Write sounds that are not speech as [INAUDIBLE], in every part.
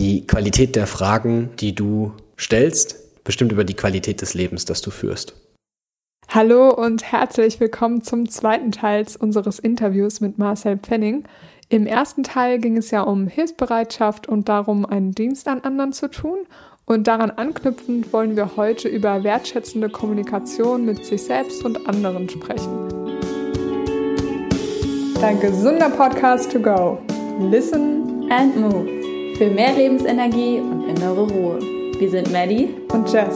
Die Qualität der Fragen, die du stellst, bestimmt über die Qualität des Lebens, das du führst. Hallo und herzlich willkommen zum zweiten Teil unseres Interviews mit Marcel Pfenning. Im ersten Teil ging es ja um Hilfsbereitschaft und darum, einen Dienst an anderen zu tun. Und daran anknüpfend wollen wir heute über wertschätzende Kommunikation mit sich selbst und anderen sprechen. Dein gesunder Podcast to go. Listen and move. Für mehr Lebensenergie und innere Ruhe. Wir sind Maddie und Jess.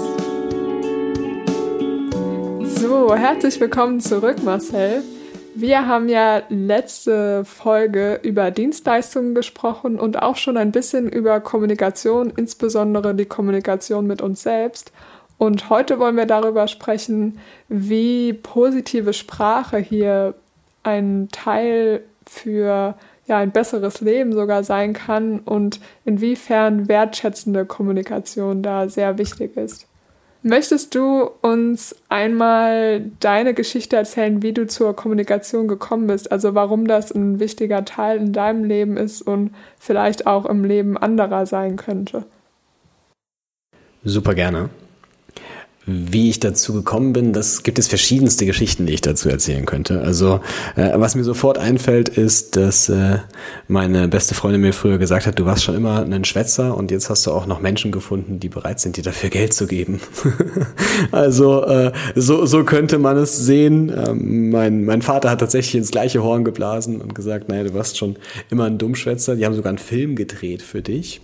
So, herzlich willkommen zurück, Marcel. Wir haben ja letzte Folge über Dienstleistungen gesprochen und auch schon ein bisschen über Kommunikation, insbesondere die Kommunikation mit uns selbst. Und heute wollen wir darüber sprechen, wie positive Sprache hier ein Teil für ja, ein besseres Leben sogar sein kann und inwiefern wertschätzende Kommunikation da sehr wichtig ist. Möchtest du uns einmal deine Geschichte erzählen, wie du zur Kommunikation gekommen bist? Also warum das ein wichtiger Teil in deinem Leben ist und vielleicht auch im Leben anderer sein könnte? Super gerne. Wie ich dazu gekommen bin, das gibt es verschiedenste Geschichten, die ich dazu erzählen könnte. Also äh, was mir sofort einfällt, ist, dass äh, meine beste Freundin mir früher gesagt hat, du warst schon immer ein Schwätzer und jetzt hast du auch noch Menschen gefunden, die bereit sind, dir dafür Geld zu geben. [LAUGHS] also äh, so, so könnte man es sehen. Ähm, mein, mein Vater hat tatsächlich ins gleiche Horn geblasen und gesagt, naja, du warst schon immer ein Dummschwätzer. Die haben sogar einen Film gedreht für dich.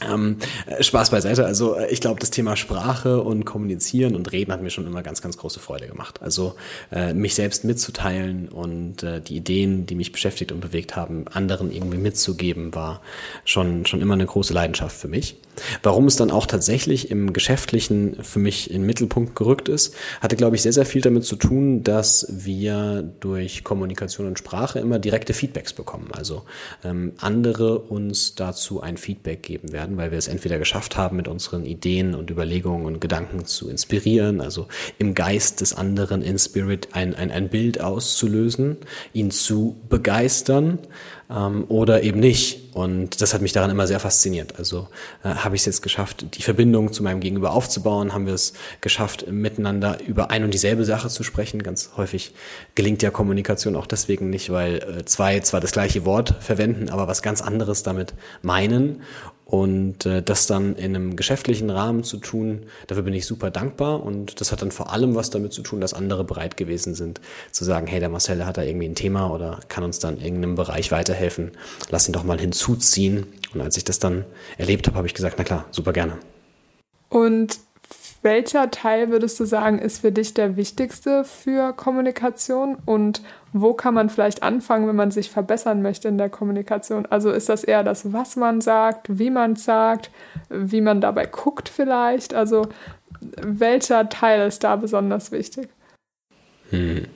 Ähm, äh, Spaß beiseite. Also äh, ich glaube, das Thema Sprache und Kommunizieren und Reden hat mir schon immer ganz, ganz große Freude gemacht. Also äh, mich selbst mitzuteilen und äh, die Ideen, die mich beschäftigt und bewegt haben, anderen irgendwie mitzugeben, war schon, schon immer eine große Leidenschaft für mich. Warum es dann auch tatsächlich im Geschäftlichen für mich in den Mittelpunkt gerückt ist, hatte, glaube ich, sehr, sehr viel damit zu tun, dass wir durch Kommunikation und Sprache immer direkte Feedbacks bekommen. Also ähm, andere uns dazu ein Feedback geben werden, weil wir es entweder geschafft haben, mit unseren Ideen und Überlegungen und Gedanken zu inspirieren, also im Geist des anderen in Spirit ein, ein, ein Bild auszulösen, ihn zu begeistern ähm, oder eben nicht. Und das hat mich daran immer sehr fasziniert. Also äh, habe ich es jetzt geschafft, die Verbindung zu meinem Gegenüber aufzubauen, haben wir es geschafft, miteinander über ein und dieselbe Sache zu sprechen. Ganz häufig gelingt ja Kommunikation auch deswegen nicht, weil äh, zwei zwar das gleiche Wort verwenden, aber was ganz anderes damit meinen. Und äh, das dann in einem geschäftlichen Rahmen zu tun, dafür bin ich super dankbar. Und das hat dann vor allem was damit zu tun, dass andere bereit gewesen sind, zu sagen, hey, der Marcel hat da irgendwie ein Thema oder kann uns dann in irgendeinem Bereich weiterhelfen. Lass ihn doch mal hinzuziehen. Und als ich das dann erlebt habe, habe ich gesagt, na klar, super gerne. Und welcher Teil würdest du sagen, ist für dich der wichtigste für Kommunikation und wo kann man vielleicht anfangen, wenn man sich verbessern möchte in der Kommunikation? Also ist das eher das, was man sagt, wie man sagt, wie man dabei guckt vielleicht? Also welcher Teil ist da besonders wichtig? Hm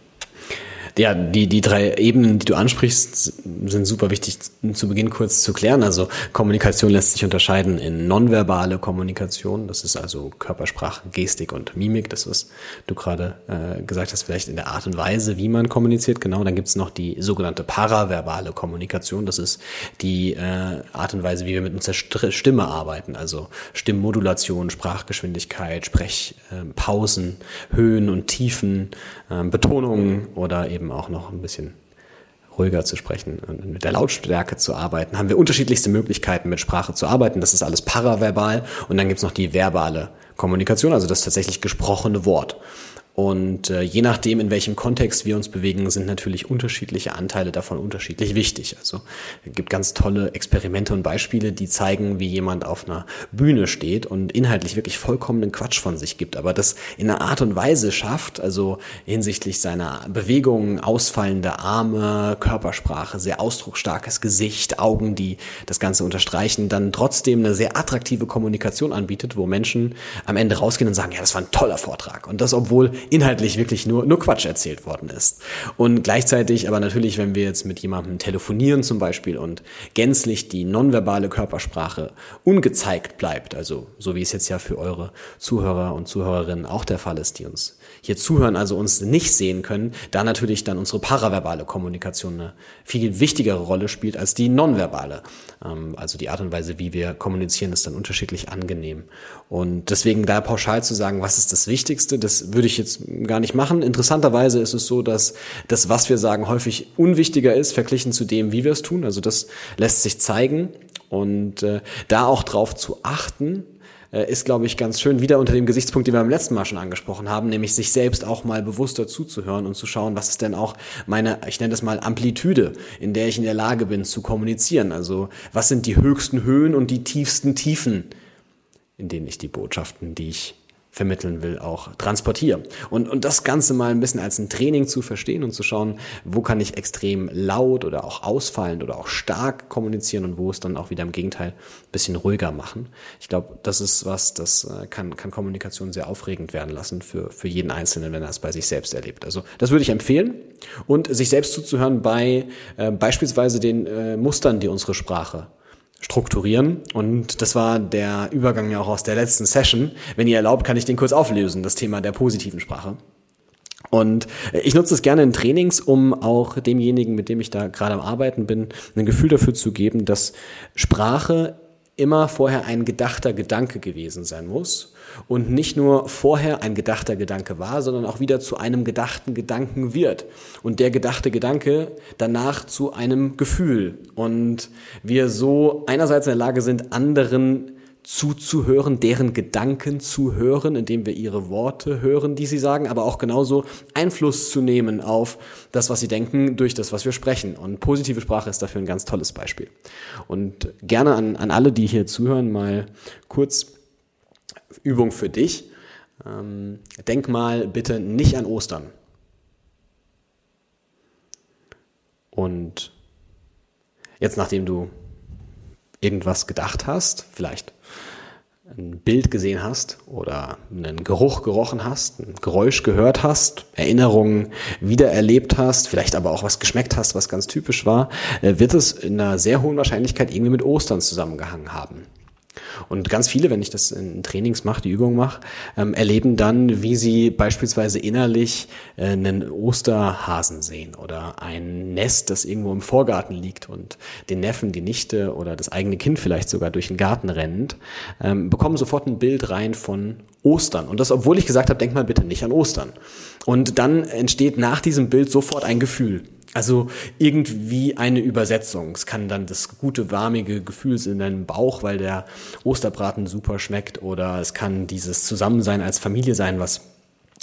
ja, die, die drei Ebenen, die du ansprichst, sind super wichtig zu Beginn kurz zu klären. Also Kommunikation lässt sich unterscheiden in nonverbale Kommunikation. Das ist also Körpersprache, Gestik und Mimik. Das, was du gerade äh, gesagt hast, vielleicht in der Art und Weise, wie man kommuniziert. Genau, dann gibt's noch die sogenannte paraverbale Kommunikation. Das ist die äh, Art und Weise, wie wir mit unserer Stimme arbeiten. Also Stimmmodulation, Sprachgeschwindigkeit, Sprechpausen, äh, Höhen und Tiefen, äh, Betonungen oder eben eben auch noch ein bisschen ruhiger zu sprechen und mit der Lautstärke zu arbeiten, haben wir unterschiedlichste Möglichkeiten, mit Sprache zu arbeiten. Das ist alles paraverbal. Und dann gibt's noch die verbale Kommunikation, also das tatsächlich gesprochene Wort. Und äh, je nachdem, in welchem Kontext wir uns bewegen, sind natürlich unterschiedliche Anteile davon unterschiedlich wichtig. Also es gibt ganz tolle Experimente und Beispiele, die zeigen, wie jemand auf einer Bühne steht und inhaltlich wirklich vollkommenen Quatsch von sich gibt, aber das in einer Art und Weise schafft, also hinsichtlich seiner Bewegungen, ausfallende Arme, Körpersprache, sehr ausdrucksstarkes Gesicht, Augen, die das Ganze unterstreichen, dann trotzdem eine sehr attraktive Kommunikation anbietet, wo Menschen am Ende rausgehen und sagen, ja, das war ein toller Vortrag. Und das, obwohl inhaltlich wirklich nur, nur Quatsch erzählt worden ist. Und gleichzeitig aber natürlich, wenn wir jetzt mit jemandem telefonieren zum Beispiel und gänzlich die nonverbale Körpersprache ungezeigt bleibt, also so wie es jetzt ja für eure Zuhörer und Zuhörerinnen auch der Fall ist, die uns hier zuhören, also uns nicht sehen können, da natürlich dann unsere paraverbale Kommunikation eine viel wichtigere Rolle spielt als die nonverbale. Ähm, also die Art und Weise, wie wir kommunizieren, ist dann unterschiedlich angenehm. Und deswegen da pauschal zu sagen, was ist das Wichtigste, das würde ich jetzt gar nicht machen. Interessanterweise ist es so, dass das, was wir sagen, häufig unwichtiger ist, verglichen zu dem, wie wir es tun. Also das lässt sich zeigen. Und äh, da auch drauf zu achten, äh, ist, glaube ich, ganz schön wieder unter dem Gesichtspunkt, den wir beim letzten Mal schon angesprochen haben, nämlich sich selbst auch mal bewusster zuzuhören und zu schauen, was ist denn auch meine, ich nenne das mal Amplitude, in der ich in der Lage bin zu kommunizieren. Also was sind die höchsten Höhen und die tiefsten Tiefen, in denen ich die Botschaften, die ich vermitteln will, auch transportiere. Und, und das Ganze mal ein bisschen als ein Training zu verstehen und zu schauen, wo kann ich extrem laut oder auch ausfallend oder auch stark kommunizieren und wo es dann auch wieder im Gegenteil ein bisschen ruhiger machen. Ich glaube, das ist was, das äh, kann, kann Kommunikation sehr aufregend werden lassen für, für jeden Einzelnen, wenn er es bei sich selbst erlebt. Also das würde ich empfehlen und sich selbst zuzuhören bei äh, beispielsweise den äh, Mustern, die unsere Sprache strukturieren. Und das war der Übergang ja auch aus der letzten Session. Wenn ihr erlaubt, kann ich den kurz auflösen, das Thema der positiven Sprache. Und ich nutze es gerne in Trainings, um auch demjenigen, mit dem ich da gerade am Arbeiten bin, ein Gefühl dafür zu geben, dass Sprache immer vorher ein gedachter Gedanke gewesen sein muss und nicht nur vorher ein gedachter Gedanke war, sondern auch wieder zu einem gedachten Gedanken wird und der gedachte Gedanke danach zu einem Gefühl und wir so einerseits in der Lage sind, anderen zuzuhören, deren Gedanken zu hören, indem wir ihre Worte hören, die sie sagen, aber auch genauso Einfluss zu nehmen auf das, was sie denken, durch das, was wir sprechen. Und positive Sprache ist dafür ein ganz tolles Beispiel. Und gerne an, an alle, die hier zuhören, mal kurz Übung für dich. Ähm, denk mal bitte nicht an Ostern. Und jetzt, nachdem du irgendwas gedacht hast, vielleicht ein Bild gesehen hast oder einen Geruch gerochen hast, ein Geräusch gehört hast, Erinnerungen wiedererlebt hast, vielleicht aber auch was geschmeckt hast, was ganz typisch war, äh, wird es in einer sehr hohen Wahrscheinlichkeit irgendwie mit Ostern zusammengehangen haben. Und ganz viele, wenn ich das in Trainings mache, die Übung mache, ähm, erleben dann, wie sie beispielsweise innerlich äh, einen Osterhasen sehen oder ein Nest, das irgendwo im Vorgarten liegt und den Neffen, die Nichte oder das eigene Kind vielleicht sogar durch den Garten rennt, ähm, bekommen sofort ein Bild rein von Ostern. Und das, obwohl ich gesagt habe, denk mal bitte nicht an Ostern. Und dann entsteht nach diesem Bild sofort ein Gefühl. Also irgendwie eine Übersetzung. Es kann dann das gute, warmige Gefühl in deinem Bauch, weil der Osterbraten super schmeckt. Oder es kann dieses Zusammensein als Familie sein, was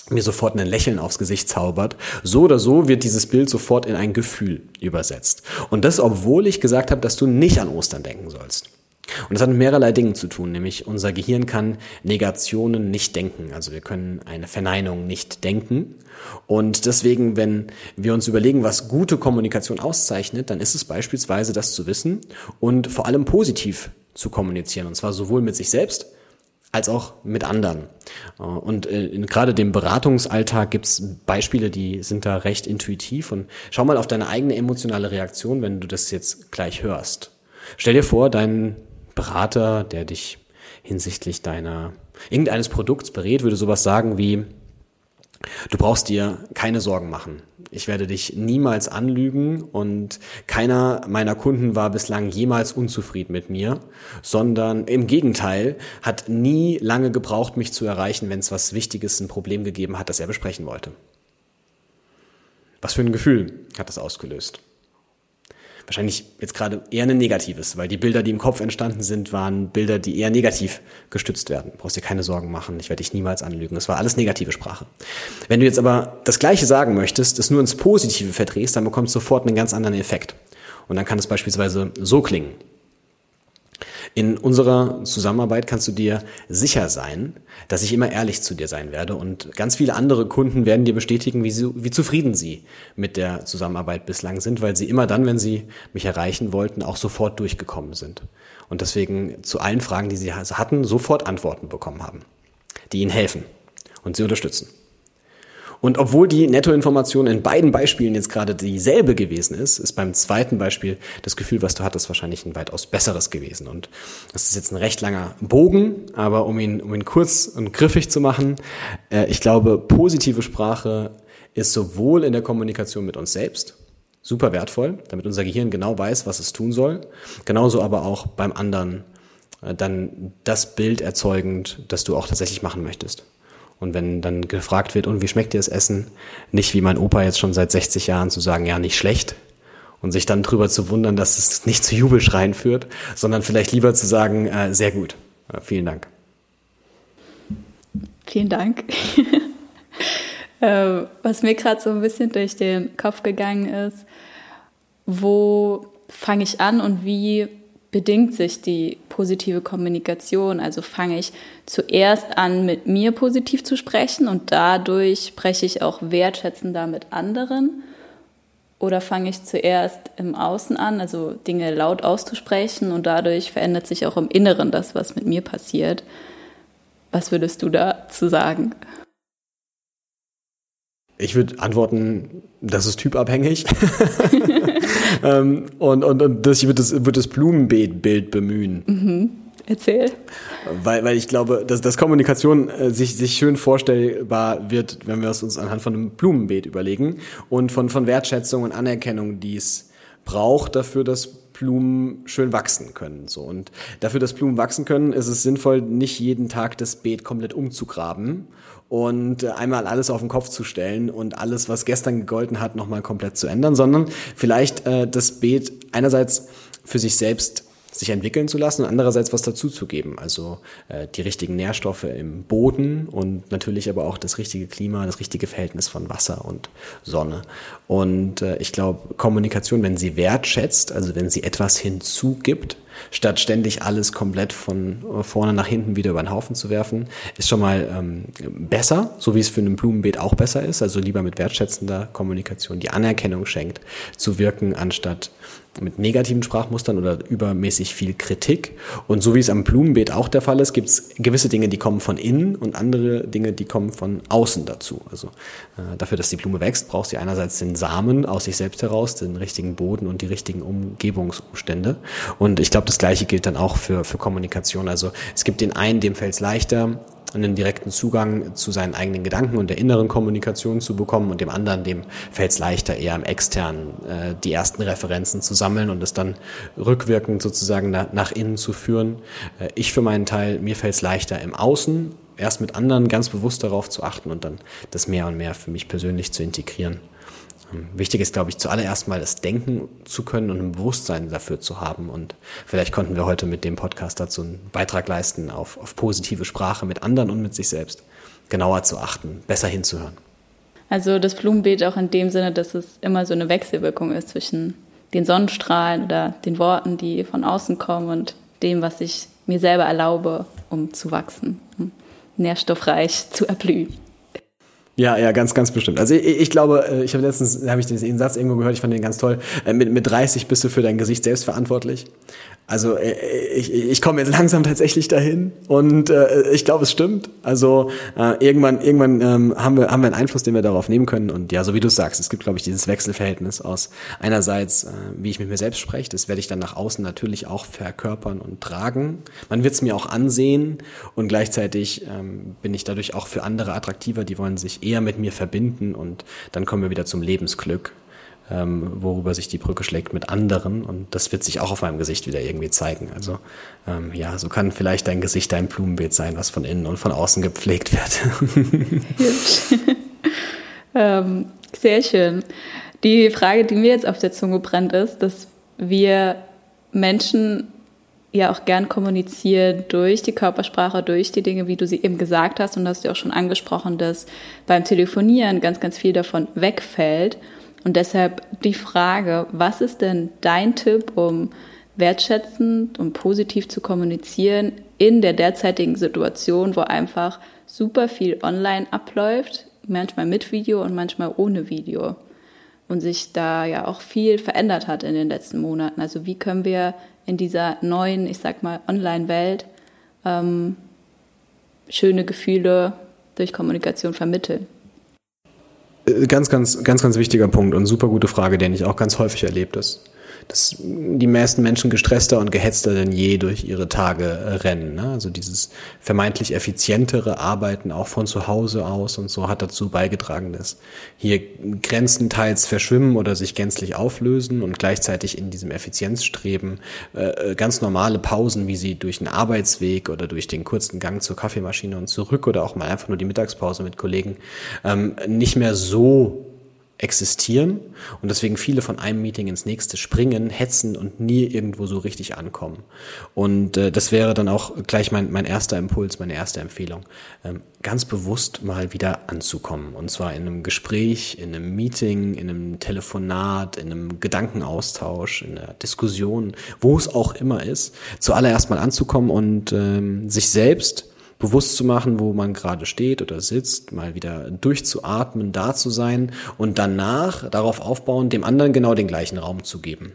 mir sofort ein Lächeln aufs Gesicht zaubert. So oder so wird dieses Bild sofort in ein Gefühl übersetzt. Und das, obwohl ich gesagt habe, dass du nicht an Ostern denken sollst. Und das hat mit mehrerlei Dingen zu tun, nämlich unser Gehirn kann Negationen nicht denken. Also wir können eine Verneinung nicht denken. Und deswegen, wenn wir uns überlegen, was gute Kommunikation auszeichnet, dann ist es beispielsweise das zu wissen und vor allem positiv zu kommunizieren. Und zwar sowohl mit sich selbst als auch mit anderen. Und in gerade dem Beratungsalltag gibt's Beispiele, die sind da recht intuitiv. Und schau mal auf deine eigene emotionale Reaktion, wenn du das jetzt gleich hörst. Stell dir vor, dein Berater, der dich hinsichtlich deiner irgendeines Produkts berät, würde sowas sagen wie, du brauchst dir keine Sorgen machen. Ich werde dich niemals anlügen und keiner meiner Kunden war bislang jemals unzufrieden mit mir, sondern im Gegenteil hat nie lange gebraucht, mich zu erreichen, wenn es was Wichtiges, ein Problem gegeben hat, das er besprechen wollte. Was für ein Gefühl hat das ausgelöst? Wahrscheinlich jetzt gerade eher ein negatives, weil die Bilder, die im Kopf entstanden sind, waren Bilder, die eher negativ gestützt werden. Du brauchst dir keine Sorgen machen, ich werde dich niemals anlügen. Das war alles negative Sprache. Wenn du jetzt aber das Gleiche sagen möchtest, das nur ins Positive verdrehst, dann bekommst du sofort einen ganz anderen Effekt. Und dann kann es beispielsweise so klingen. In unserer Zusammenarbeit kannst du dir sicher sein, dass ich immer ehrlich zu dir sein werde und ganz viele andere Kunden werden dir bestätigen, wie, sie, wie zufrieden sie mit der Zusammenarbeit bislang sind, weil sie immer dann, wenn sie mich erreichen wollten, auch sofort durchgekommen sind und deswegen zu allen Fragen, die sie hatten, sofort Antworten bekommen haben, die ihnen helfen und sie unterstützen. Und obwohl die Nettoinformation in beiden Beispielen jetzt gerade dieselbe gewesen ist, ist beim zweiten Beispiel das Gefühl, was du hattest, wahrscheinlich ein weitaus besseres gewesen. Und das ist jetzt ein recht langer Bogen, aber um ihn, um ihn kurz und griffig zu machen, äh, ich glaube, positive Sprache ist sowohl in der Kommunikation mit uns selbst super wertvoll, damit unser Gehirn genau weiß, was es tun soll, genauso aber auch beim anderen äh, dann das Bild erzeugend, das du auch tatsächlich machen möchtest. Und wenn dann gefragt wird, und wie schmeckt dir das Essen? Nicht wie mein Opa jetzt schon seit 60 Jahren zu sagen, ja, nicht schlecht. Und sich dann drüber zu wundern, dass es nicht zu Jubelschreien führt, sondern vielleicht lieber zu sagen, äh, sehr gut. Äh, vielen Dank. Vielen Dank. [LAUGHS] äh, was mir gerade so ein bisschen durch den Kopf gegangen ist, wo fange ich an und wie bedingt sich die positive Kommunikation. Also fange ich zuerst an, mit mir positiv zu sprechen und dadurch spreche ich auch wertschätzender mit anderen. Oder fange ich zuerst im Außen an, also Dinge laut auszusprechen und dadurch verändert sich auch im Inneren das, was mit mir passiert. Was würdest du dazu sagen? Ich würde antworten, das ist typabhängig. [LAUGHS] ähm, und, und, und das, ich würde das, würd das Blumenbeetbild bemühen. Mhm. Erzähl. Weil, weil ich glaube, dass, dass Kommunikation äh, sich, sich schön vorstellbar wird, wenn wir es uns anhand von einem Blumenbeet überlegen und von, von Wertschätzung und Anerkennung, die es braucht dafür, dass Blumen schön wachsen können. So. Und dafür, dass Blumen wachsen können, ist es sinnvoll, nicht jeden Tag das Beet komplett umzugraben und äh, einmal alles auf den Kopf zu stellen und alles, was gestern gegolten hat, nochmal komplett zu ändern, sondern vielleicht äh, das Beet einerseits für sich selbst sich entwickeln zu lassen und andererseits was dazuzugeben. Also äh, die richtigen Nährstoffe im Boden und natürlich aber auch das richtige Klima, das richtige Verhältnis von Wasser und Sonne. Und äh, ich glaube, Kommunikation, wenn sie wertschätzt, also wenn sie etwas hinzugibt, statt ständig alles komplett von vorne nach hinten wieder über den Haufen zu werfen, ist schon mal ähm, besser, so wie es für ein Blumenbeet auch besser ist. Also lieber mit wertschätzender Kommunikation, die Anerkennung schenkt, zu wirken, anstatt mit negativen Sprachmustern oder übermäßig viel Kritik. Und so wie es am Blumenbeet auch der Fall ist, gibt es gewisse Dinge, die kommen von innen und andere Dinge, die kommen von außen dazu. Also äh, dafür, dass die Blume wächst, braucht sie einerseits den Samen aus sich selbst heraus, den richtigen Boden und die richtigen Umgebungsumstände. Und ich glaube, das Gleiche gilt dann auch für, für Kommunikation. Also es gibt den einen, dem fällt es leichter, einen direkten Zugang zu seinen eigenen Gedanken und der inneren Kommunikation zu bekommen und dem anderen, dem fällt es leichter, eher im externen äh, die ersten Referenzen zu sammeln und es dann rückwirkend sozusagen na, nach innen zu führen. Äh, ich für meinen Teil, mir fällt es leichter im Außen, erst mit anderen ganz bewusst darauf zu achten und dann das mehr und mehr für mich persönlich zu integrieren. Wichtig ist, glaube ich, zuallererst mal das Denken zu können und ein Bewusstsein dafür zu haben. Und vielleicht konnten wir heute mit dem Podcast dazu einen Beitrag leisten, auf, auf positive Sprache mit anderen und mit sich selbst genauer zu achten, besser hinzuhören. Also das Blumenbeet auch in dem Sinne, dass es immer so eine Wechselwirkung ist zwischen den Sonnenstrahlen oder den Worten, die von außen kommen und dem, was ich mir selber erlaube, um zu wachsen, um nährstoffreich zu erblühen. Ja, ja, ganz, ganz bestimmt. Also ich, ich glaube, äh, ich habe letztens, habe ich den Satz irgendwo gehört, ich fand den ganz toll. Äh, mit, mit 30 bist du für dein Gesicht selbst verantwortlich. Also äh, ich, ich komme jetzt [LAUGHS] langsam tatsächlich dahin und äh, ich glaube, es stimmt. Also äh, irgendwann, irgendwann ähm, haben, wir, haben wir einen Einfluss, den wir darauf nehmen können. Und ja, so wie du sagst, es gibt, glaube ich, dieses Wechselverhältnis aus einerseits, äh, wie ich mit mir selbst spreche, das werde ich dann nach außen natürlich auch verkörpern und tragen. Man wird es mir auch ansehen und gleichzeitig ähm, bin ich dadurch auch für andere attraktiver, die wollen sich eher mit mir verbinden und dann kommen wir wieder zum Lebensglück ähm, worüber sich die Brücke schlägt mit anderen. Und das wird sich auch auf meinem Gesicht wieder irgendwie zeigen. Also ähm, ja, so kann vielleicht dein Gesicht dein Blumenbeet sein, was von innen und von außen gepflegt wird. [LAUGHS] ähm, sehr schön. Die Frage, die mir jetzt auf der Zunge brennt, ist, dass wir Menschen ja auch gern kommunizieren durch die Körpersprache, durch die Dinge, wie du sie eben gesagt hast. Und hast du auch schon angesprochen, dass beim Telefonieren ganz, ganz viel davon wegfällt. Und deshalb die Frage, was ist denn dein Tipp, um wertschätzend und positiv zu kommunizieren in der derzeitigen Situation, wo einfach super viel online abläuft, manchmal mit Video und manchmal ohne Video und sich da ja auch viel verändert hat in den letzten Monaten. Also wie können wir in dieser neuen, ich sag mal, Online-Welt ähm, schöne Gefühle durch Kommunikation vermitteln? Äh, ganz, ganz, ganz, ganz wichtiger Punkt und super gute Frage, den ich auch ganz häufig erlebe, dass dass die meisten Menschen gestresster und gehetzter denn je durch ihre Tage äh, rennen. Ne? Also dieses vermeintlich effizientere Arbeiten auch von zu Hause aus und so hat dazu beigetragen, dass hier Grenzen teils verschwimmen oder sich gänzlich auflösen und gleichzeitig in diesem Effizienzstreben äh, äh, ganz normale Pausen, wie sie durch einen Arbeitsweg oder durch den kurzen Gang zur Kaffeemaschine und zurück oder auch mal einfach nur die Mittagspause mit Kollegen ähm, nicht mehr so existieren und deswegen viele von einem Meeting ins nächste springen, hetzen und nie irgendwo so richtig ankommen. Und äh, das wäre dann auch gleich mein, mein erster Impuls, meine erste Empfehlung, ähm, ganz bewusst mal wieder anzukommen. Und zwar in einem Gespräch, in einem Meeting, in einem Telefonat, in einem Gedankenaustausch, in einer Diskussion, wo es auch immer ist, zuallererst mal anzukommen und ähm, sich selbst bewusst zu machen, wo man gerade steht oder sitzt, mal wieder durchzuatmen, da zu sein und danach darauf aufbauen, dem anderen genau den gleichen Raum zu geben.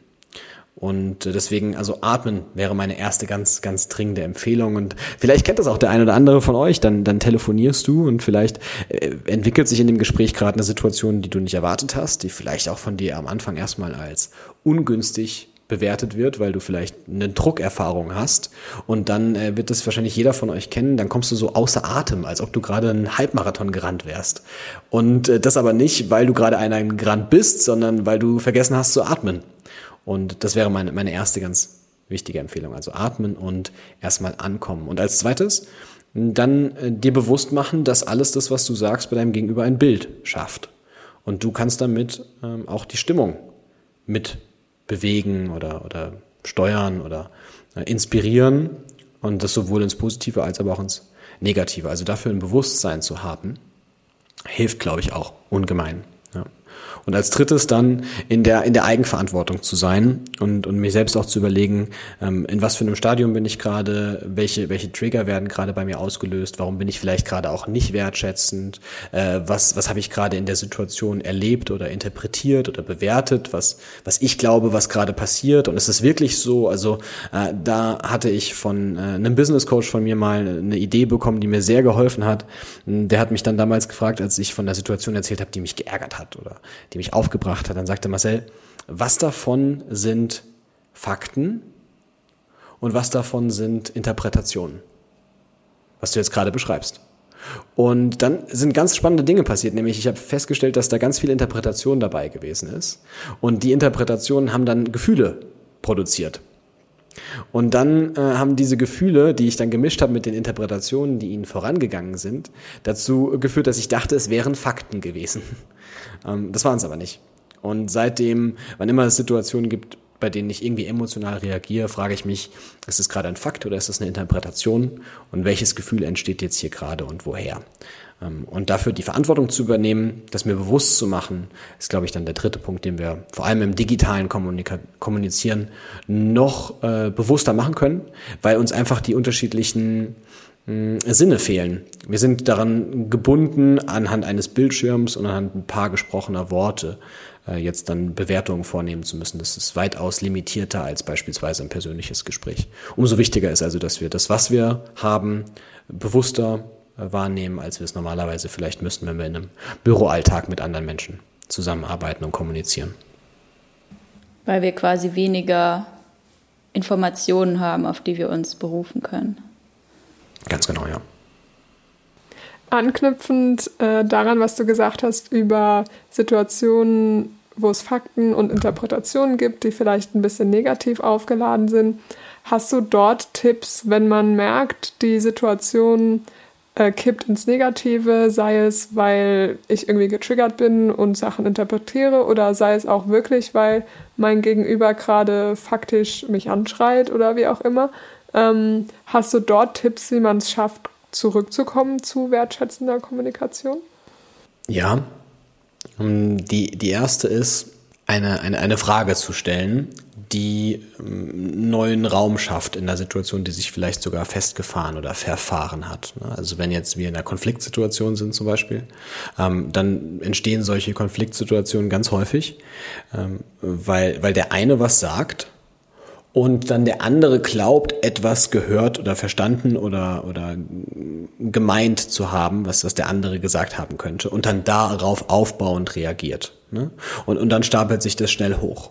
Und deswegen, also atmen wäre meine erste ganz, ganz dringende Empfehlung. Und vielleicht kennt das auch der ein oder andere von euch. Dann, dann telefonierst du und vielleicht äh, entwickelt sich in dem Gespräch gerade eine Situation, die du nicht erwartet hast, die vielleicht auch von dir am Anfang erstmal als ungünstig bewertet wird, weil du vielleicht eine Druckerfahrung hast und dann äh, wird das wahrscheinlich jeder von euch kennen, dann kommst du so außer Atem, als ob du gerade einen Halbmarathon gerannt wärst. Und äh, das aber nicht, weil du gerade einen gerannt bist, sondern weil du vergessen hast zu atmen. Und das wäre meine, meine erste ganz wichtige Empfehlung. Also atmen und erstmal ankommen. Und als zweites, dann äh, dir bewusst machen, dass alles das, was du sagst, bei deinem Gegenüber ein Bild schafft. Und du kannst damit ähm, auch die Stimmung mit bewegen oder, oder steuern oder äh, inspirieren und das sowohl ins Positive als aber auch ins Negative. Also dafür ein Bewusstsein zu haben, hilft, glaube ich, auch ungemein. Und als drittes dann in der, in der Eigenverantwortung zu sein und, und mich selbst auch zu überlegen, ähm, in was für einem Stadium bin ich gerade, welche, welche Trigger werden gerade bei mir ausgelöst, warum bin ich vielleicht gerade auch nicht wertschätzend, äh, was, was habe ich gerade in der Situation erlebt oder interpretiert oder bewertet, was, was ich glaube, was gerade passiert. Und es ist wirklich so, also äh, da hatte ich von äh, einem Business Coach von mir mal eine Idee bekommen, die mir sehr geholfen hat. Der hat mich dann damals gefragt, als ich von der Situation erzählt habe, die mich geärgert hat oder die mich aufgebracht hat. Dann sagte Marcel, was davon sind Fakten und was davon sind Interpretationen, was du jetzt gerade beschreibst. Und dann sind ganz spannende Dinge passiert, nämlich ich habe festgestellt, dass da ganz viel Interpretation dabei gewesen ist. Und die Interpretationen haben dann Gefühle produziert. Und dann äh, haben diese Gefühle, die ich dann gemischt habe mit den Interpretationen, die ihnen vorangegangen sind, dazu geführt, dass ich dachte, es wären Fakten gewesen. [LAUGHS] Ähm, das waren es aber nicht. Und seitdem, wann immer es Situationen gibt, bei denen ich irgendwie emotional reagiere, frage ich mich, ist es gerade ein Fakt oder ist es eine Interpretation? Und welches Gefühl entsteht jetzt hier gerade und woher? Ähm, und dafür die Verantwortung zu übernehmen, das mir bewusst zu machen, ist, glaube ich, dann der dritte Punkt, den wir vor allem im digitalen Kommunika Kommunizieren noch äh, bewusster machen können, weil uns einfach die unterschiedlichen mh, Sinne fehlen. Wir sind daran gebunden, anhand eines Bildschirms und anhand ein paar gesprochener Worte äh, jetzt dann Bewertungen vornehmen zu müssen. Das ist weitaus limitierter als beispielsweise ein persönliches Gespräch. Umso wichtiger ist also, dass wir das, was wir haben, bewusster wahrnehmen, als wir es normalerweise vielleicht müssten, wenn wir in einem Büroalltag mit anderen Menschen zusammenarbeiten und kommunizieren. Weil wir quasi weniger Informationen haben, auf die wir uns berufen können. Ganz genau, ja. Anknüpfend äh, daran, was du gesagt hast über Situationen, wo es Fakten und Interpretationen gibt, die vielleicht ein bisschen negativ aufgeladen sind, hast du dort Tipps, wenn man merkt, die Situation äh, kippt ins Negative, sei es, weil ich irgendwie getriggert bin und Sachen interpretiere oder sei es auch wirklich, weil mein Gegenüber gerade faktisch mich anschreit oder wie auch immer. Ähm, hast du dort Tipps, wie man es schafft, zurückzukommen zu wertschätzender Kommunikation? Ja, ähm, die, die erste ist, eine, eine, eine Frage zu stellen, die ähm, neuen Raum schafft in der Situation, die sich vielleicht sogar festgefahren oder verfahren hat. Ne? Also wenn jetzt wir in einer Konfliktsituation sind zum Beispiel, ähm, dann entstehen solche Konfliktsituationen ganz häufig, ähm, weil, weil der eine was sagt und dann der andere glaubt, etwas gehört oder verstanden oder, oder gemeint zu haben, was, was der andere gesagt haben könnte und dann darauf aufbauend reagiert. Ne? Und, und dann stapelt sich das schnell hoch.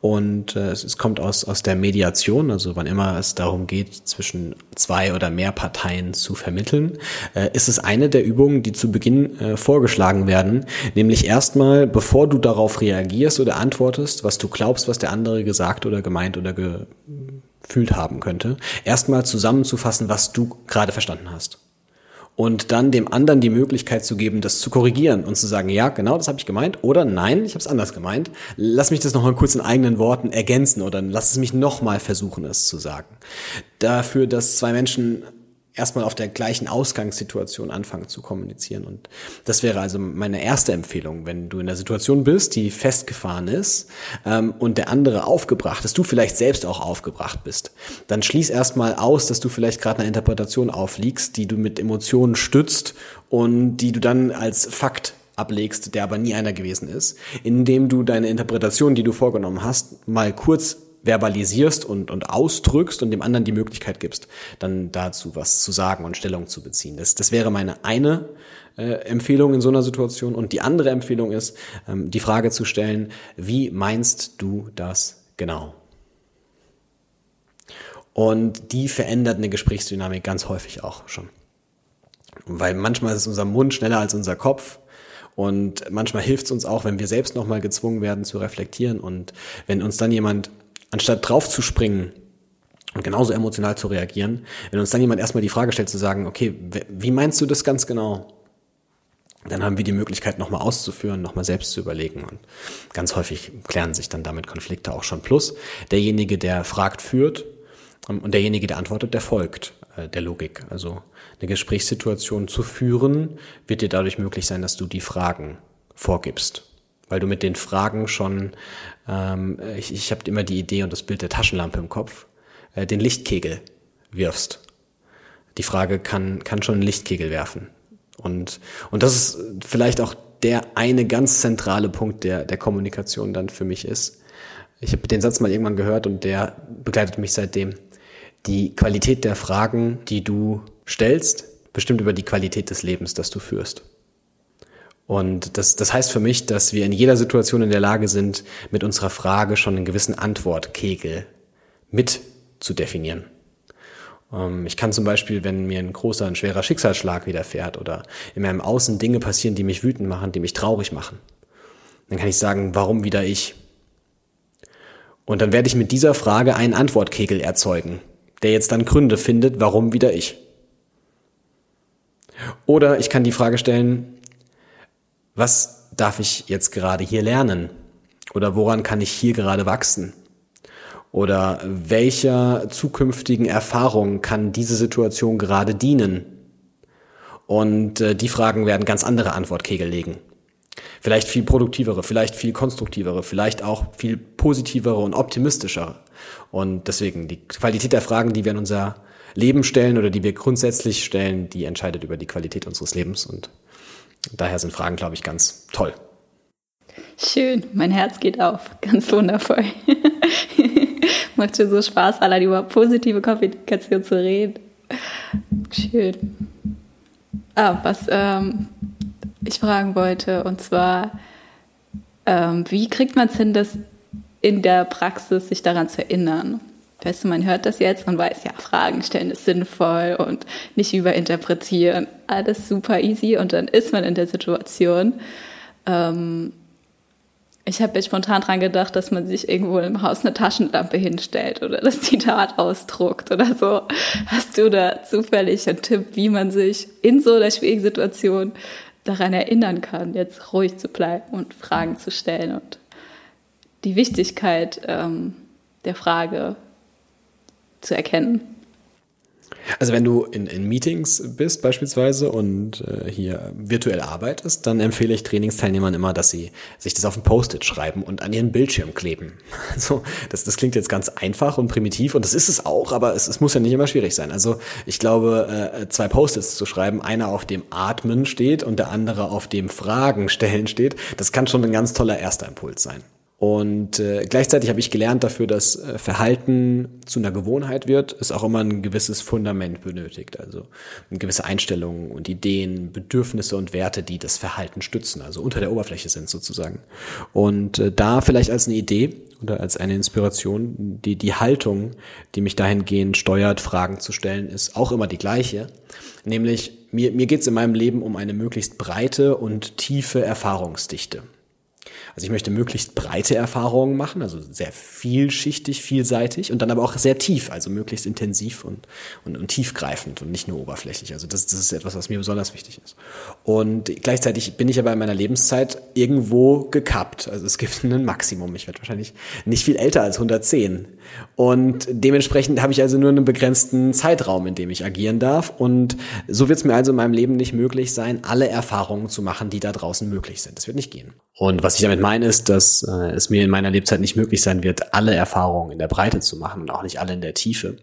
Und äh, es, es kommt aus, aus der Mediation, also wann immer es darum geht, zwischen zwei oder mehr Parteien zu vermitteln, äh, ist es eine der Übungen, die zu Beginn äh, vorgeschlagen werden, nämlich erstmal, bevor du darauf reagierst oder antwortest, was du glaubst, was der andere gesagt oder gemeint oder gefühlt haben könnte, erstmal zusammenzufassen, was du gerade verstanden hast und dann dem anderen die Möglichkeit zu geben, das zu korrigieren und zu sagen, ja, genau, das habe ich gemeint oder nein, ich habe es anders gemeint. Lass mich das noch mal kurz in eigenen Worten ergänzen oder lass es mich noch mal versuchen, es zu sagen. Dafür, dass zwei Menschen erstmal auf der gleichen Ausgangssituation anfangen zu kommunizieren. Und das wäre also meine erste Empfehlung, wenn du in der Situation bist, die festgefahren ist ähm, und der andere aufgebracht ist, du vielleicht selbst auch aufgebracht bist, dann schließ erstmal aus, dass du vielleicht gerade einer Interpretation aufliegst, die du mit Emotionen stützt und die du dann als Fakt ablegst, der aber nie einer gewesen ist, indem du deine Interpretation, die du vorgenommen hast, mal kurz verbalisierst und, und ausdrückst und dem anderen die Möglichkeit gibst, dann dazu was zu sagen und Stellung zu beziehen. Das, das wäre meine eine äh, Empfehlung in so einer Situation. Und die andere Empfehlung ist, ähm, die Frage zu stellen, wie meinst du das genau? Und die verändert eine Gesprächsdynamik ganz häufig auch schon. Weil manchmal ist unser Mund schneller als unser Kopf. Und manchmal hilft es uns auch, wenn wir selbst nochmal gezwungen werden zu reflektieren. Und wenn uns dann jemand anstatt drauf zu springen und genauso emotional zu reagieren, wenn uns dann jemand erstmal die Frage stellt zu sagen, okay, wie meinst du das ganz genau? Dann haben wir die Möglichkeit, nochmal auszuführen, nochmal selbst zu überlegen. Und ganz häufig klären sich dann damit Konflikte auch schon. Plus, derjenige, der fragt, führt ähm, und derjenige, der antwortet, der folgt äh, der Logik. Also eine Gesprächssituation zu führen, wird dir dadurch möglich sein, dass du die Fragen vorgibst weil du mit den Fragen schon, ähm, ich, ich habe immer die Idee und das Bild der Taschenlampe im Kopf, äh, den Lichtkegel wirfst. Die Frage kann, kann schon einen Lichtkegel werfen. Und, und das ist vielleicht auch der eine ganz zentrale Punkt der, der Kommunikation dann für mich ist. Ich habe den Satz mal irgendwann gehört und der begleitet mich seitdem. Die Qualität der Fragen, die du stellst, bestimmt über die Qualität des Lebens, das du führst. Und das, das heißt für mich, dass wir in jeder Situation in der Lage sind, mit unserer Frage schon einen gewissen Antwortkegel mit zu definieren. Ähm, ich kann zum Beispiel, wenn mir ein großer, ein schwerer Schicksalsschlag widerfährt oder in meinem Außen Dinge passieren, die mich wütend machen, die mich traurig machen, dann kann ich sagen, warum wieder ich? Und dann werde ich mit dieser Frage einen Antwortkegel erzeugen, der jetzt dann Gründe findet, warum wieder ich? Oder ich kann die Frage stellen, was darf ich jetzt gerade hier lernen? Oder woran kann ich hier gerade wachsen? Oder welcher zukünftigen Erfahrung kann diese Situation gerade dienen? Und äh, die Fragen werden ganz andere Antwortkegel legen. Vielleicht viel produktivere, vielleicht viel konstruktivere, vielleicht auch viel positivere und optimistischere. Und deswegen die Qualität der Fragen, die wir in unser Leben stellen oder die wir grundsätzlich stellen, die entscheidet über die Qualität unseres Lebens. Und Daher sind Fragen, glaube ich, ganz toll. Schön, mein Herz geht auf. Ganz wundervoll. [LAUGHS] Macht schon so Spaß, aller über positive Kommunikation zu reden. Schön. Ah, was ähm, ich fragen wollte, und zwar, ähm, wie kriegt man es hin, das in der Praxis sich daran zu erinnern? Weißt du, man hört das jetzt und weiß, ja, Fragen stellen ist sinnvoll und nicht überinterpretieren. Alles super easy und dann ist man in der Situation. Ähm, ich habe jetzt spontan dran gedacht, dass man sich irgendwo im Haus eine Taschenlampe hinstellt oder das Zitat ausdruckt oder so. Hast du da zufällig einen Tipp, wie man sich in so einer schwierigen Situation daran erinnern kann, jetzt ruhig zu bleiben und Fragen zu stellen und die Wichtigkeit ähm, der Frage zu erkennen. Also wenn du in, in Meetings bist beispielsweise und äh, hier virtuell arbeitest, dann empfehle ich Trainingsteilnehmern immer, dass sie sich das auf ein Post-it schreiben und an ihren Bildschirm kleben. [LAUGHS] So, das, das klingt jetzt ganz einfach und primitiv und das ist es auch, aber es, es muss ja nicht immer schwierig sein. Also ich glaube, äh, zwei Post-its zu schreiben, einer auf dem Atmen steht und der andere auf dem Fragen stellen steht, das kann schon ein ganz toller erster Impuls sein. Und äh, gleichzeitig habe ich gelernt dafür, dass äh, Verhalten zu einer Gewohnheit wird, es auch immer ein gewisses Fundament benötigt. Also eine gewisse Einstellungen und Ideen, Bedürfnisse und Werte, die das Verhalten stützen, also unter der Oberfläche sind sozusagen. Und äh, da vielleicht als eine Idee oder als eine Inspiration, die, die Haltung, die mich dahingehend steuert, Fragen zu stellen, ist auch immer die gleiche. Nämlich, mir, mir geht es in meinem Leben um eine möglichst breite und tiefe Erfahrungsdichte. Also ich möchte möglichst breite Erfahrungen machen, also sehr vielschichtig, vielseitig und dann aber auch sehr tief, also möglichst intensiv und, und, und tiefgreifend und nicht nur oberflächlich. Also das, das ist etwas, was mir besonders wichtig ist. Und gleichzeitig bin ich aber in meiner Lebenszeit irgendwo gekappt. Also es gibt [LAUGHS] ein Maximum. Ich werde wahrscheinlich nicht viel älter als 110. Und dementsprechend habe ich also nur einen begrenzten Zeitraum, in dem ich agieren darf. Und so wird es mir also in meinem Leben nicht möglich sein, alle Erfahrungen zu machen, die da draußen möglich sind. Das wird nicht gehen. Und was ich damit meine, ist, dass äh, es mir in meiner Lebzeit nicht möglich sein wird, alle Erfahrungen in der Breite zu machen und auch nicht alle in der Tiefe.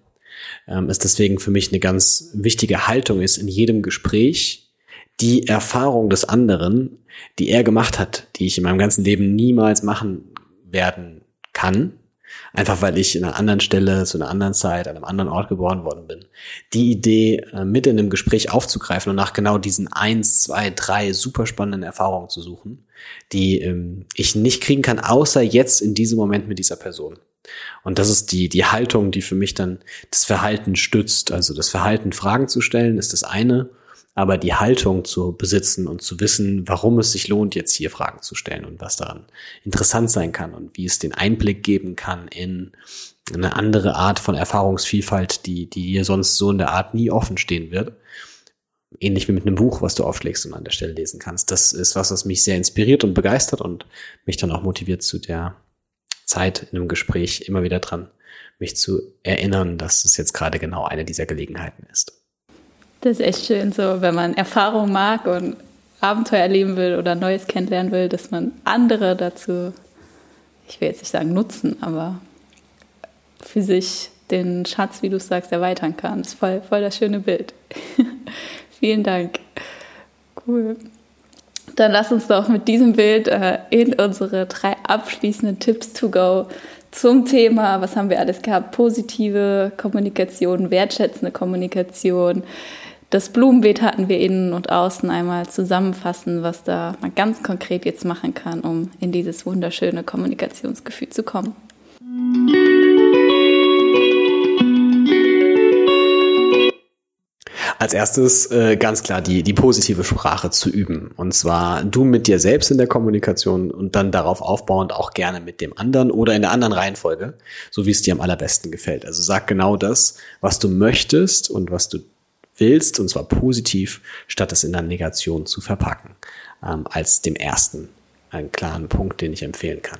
Ähm, es deswegen für mich eine ganz wichtige Haltung ist, in jedem Gespräch die Erfahrung des anderen, die er gemacht hat, die ich in meinem ganzen Leben niemals machen werden kann, Einfach weil ich in einer anderen Stelle, zu einer anderen Zeit, an einem anderen Ort geboren worden bin. Die Idee, äh, mit in einem Gespräch aufzugreifen und nach genau diesen eins, zwei, drei super spannenden Erfahrungen zu suchen, die ähm, ich nicht kriegen kann, außer jetzt in diesem Moment mit dieser Person. Und das ist die, die Haltung, die für mich dann das Verhalten stützt. Also das Verhalten, Fragen zu stellen, ist das eine aber die Haltung zu besitzen und zu wissen, warum es sich lohnt, jetzt hier Fragen zu stellen und was daran interessant sein kann und wie es den Einblick geben kann in eine andere Art von Erfahrungsvielfalt, die, die dir sonst so in der Art nie offen stehen wird. Ähnlich wie mit einem Buch, was du aufschlägst und an der Stelle lesen kannst. Das ist was, was mich sehr inspiriert und begeistert und mich dann auch motiviert zu der Zeit in einem Gespräch immer wieder dran, mich zu erinnern, dass es jetzt gerade genau eine dieser Gelegenheiten ist. Das ist echt schön, so wenn man Erfahrung mag und Abenteuer erleben will oder Neues kennenlernen will, dass man andere dazu, ich will jetzt nicht sagen nutzen, aber für sich den Schatz, wie du es sagst, erweitern kann. Das ist voll, voll das schöne Bild. [LAUGHS] Vielen Dank. Cool. Dann lass uns doch mit diesem Bild äh, in unsere drei abschließenden Tipps to go zum Thema, was haben wir alles gehabt? Positive Kommunikation, wertschätzende Kommunikation, das Blumenbeet hatten wir innen und außen einmal zusammenfassen, was da man ganz konkret jetzt machen kann, um in dieses wunderschöne Kommunikationsgefühl zu kommen. Als erstes äh, ganz klar die, die positive Sprache zu üben. Und zwar du mit dir selbst in der Kommunikation und dann darauf aufbauend auch gerne mit dem anderen oder in der anderen Reihenfolge, so wie es dir am allerbesten gefällt. Also sag genau das, was du möchtest und was du willst, und zwar positiv, statt es in der Negation zu verpacken, ähm, als dem ersten einen klaren Punkt, den ich empfehlen kann.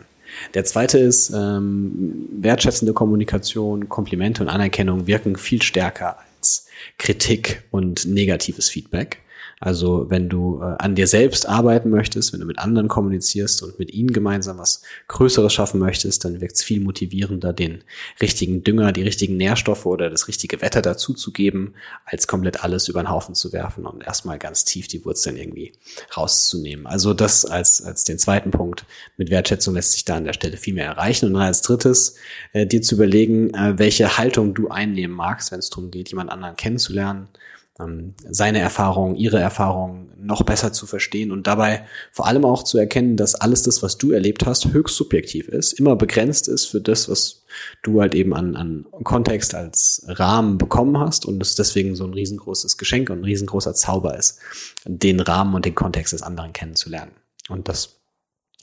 Der zweite ist, ähm, wertschätzende Kommunikation, Komplimente und Anerkennung wirken viel stärker als Kritik und negatives Feedback. Also wenn du äh, an dir selbst arbeiten möchtest, wenn du mit anderen kommunizierst und mit ihnen gemeinsam was Größeres schaffen möchtest, dann wirkt es viel motivierender, den richtigen Dünger, die richtigen Nährstoffe oder das richtige Wetter dazu zu geben, als komplett alles über den Haufen zu werfen und erstmal ganz tief die Wurzeln irgendwie rauszunehmen. Also das als, als den zweiten Punkt. Mit Wertschätzung lässt sich da an der Stelle viel mehr erreichen. Und dann als drittes, äh, dir zu überlegen, äh, welche Haltung du einnehmen magst, wenn es darum geht, jemand anderen kennenzulernen ähm, seine Erfahrungen, ihre Erfahrungen noch besser zu verstehen und dabei vor allem auch zu erkennen, dass alles das, was du erlebt hast, höchst subjektiv ist, immer begrenzt ist für das, was du halt eben an, an Kontext als Rahmen bekommen hast und es deswegen so ein riesengroßes Geschenk und ein riesengroßer Zauber ist, den Rahmen und den Kontext des anderen kennenzulernen und das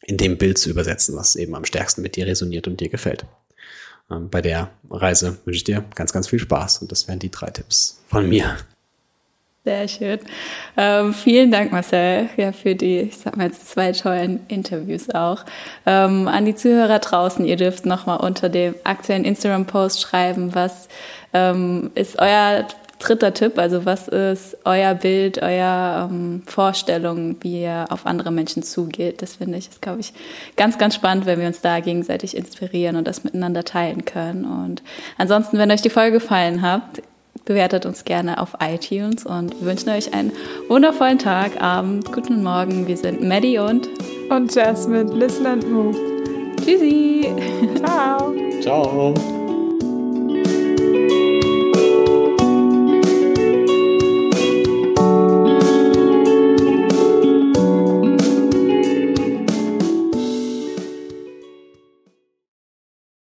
in dem Bild zu übersetzen, was eben am stärksten mit dir resoniert und dir gefällt. Ähm, bei der Reise wünsche ich dir ganz, ganz viel Spaß und das wären die drei Tipps von mir. Sehr schön. Ähm, vielen Dank, Marcel, ja, für die, ich sag mal jetzt zwei tollen Interviews auch. Ähm, an die Zuhörer draußen, ihr dürft nochmal unter dem aktuellen Instagram-Post schreiben, was ähm, ist euer dritter Tipp, also was ist euer Bild, euer ähm, Vorstellung, wie ihr auf andere Menschen zugeht. Das finde ich, ist, glaube ich, ganz, ganz spannend, wenn wir uns da gegenseitig inspirieren und das miteinander teilen können. Und ansonsten, wenn euch die Folge gefallen hat, bewertet uns gerne auf iTunes und wir wünschen euch einen wundervollen Tag, Abend, guten Morgen. Wir sind Maddie und und Jasmine. Listen and Move. Tschüssi. Ciao. Ciao.